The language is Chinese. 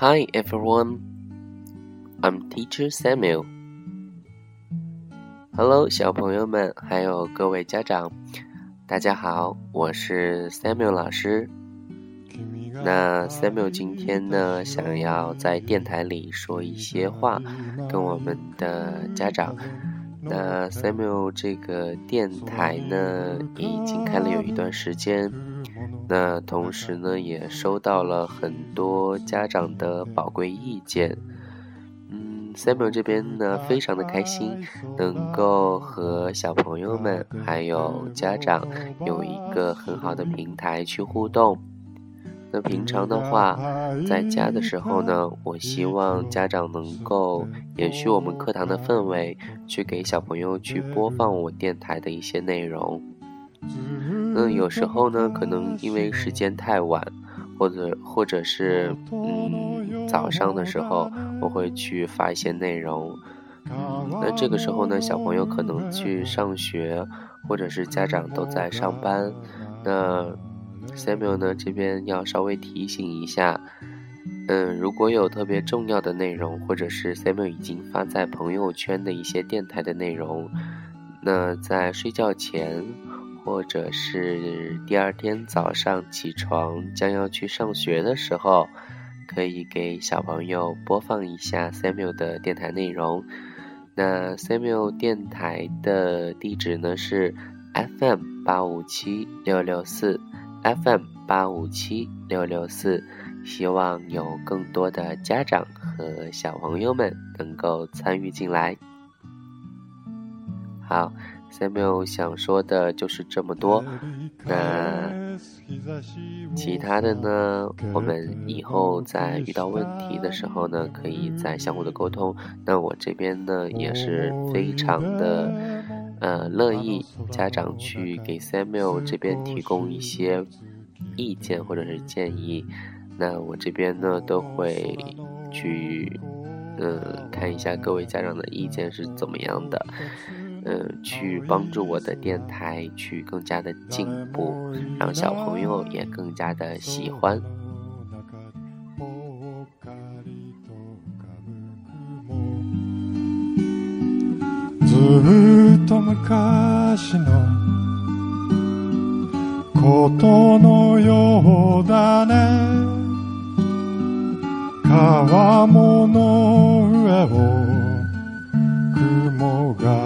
Hi everyone, I'm Teacher Samuel. Hello，小朋友们，还有各位家长，大家好，我是 Samuel 老师。那 Samuel 今天呢，想要在电台里说一些话，跟我们的家长。那 Samuel 这个电台呢，已经开了有一段时间。那同时呢，也收到了很多家长的宝贵意见。嗯，Samuel 这边呢，非常的开心，能够和小朋友们还有家长有一个很好的平台去互动。那平常的话，在家的时候呢，我希望家长能够延续我们课堂的氛围，去给小朋友去播放我电台的一些内容。那，有时候呢，可能因为时间太晚，或者或者是嗯早上的时候，我会去发一些内容。那这个时候呢，小朋友可能去上学，或者是家长都在上班，那。Samuel 呢，这边要稍微提醒一下，嗯，如果有特别重要的内容，或者是 Samuel 已经发在朋友圈的一些电台的内容，那在睡觉前，或者是第二天早上起床将要去上学的时候，可以给小朋友播放一下 Samuel 的电台内容。那 Samuel 电台的地址呢是 FM 八五七六六四。FM 八五七六六四，希望有更多的家长和小朋友们能够参与进来。好，Samuel 想说的就是这么多。那其他的呢？我们以后在遇到问题的时候呢，可以再相互的沟通。那我这边呢，也是非常的。呃，乐意家长去给 Samuel 这边提供一些意见或者是建议，那我这边呢都会去，嗯，看一下各位家长的意见是怎么样的，嗯，去帮助我的电台去更加的进步，让小朋友也更加的喜欢。っと昔のことのようだね。川もの上を雲が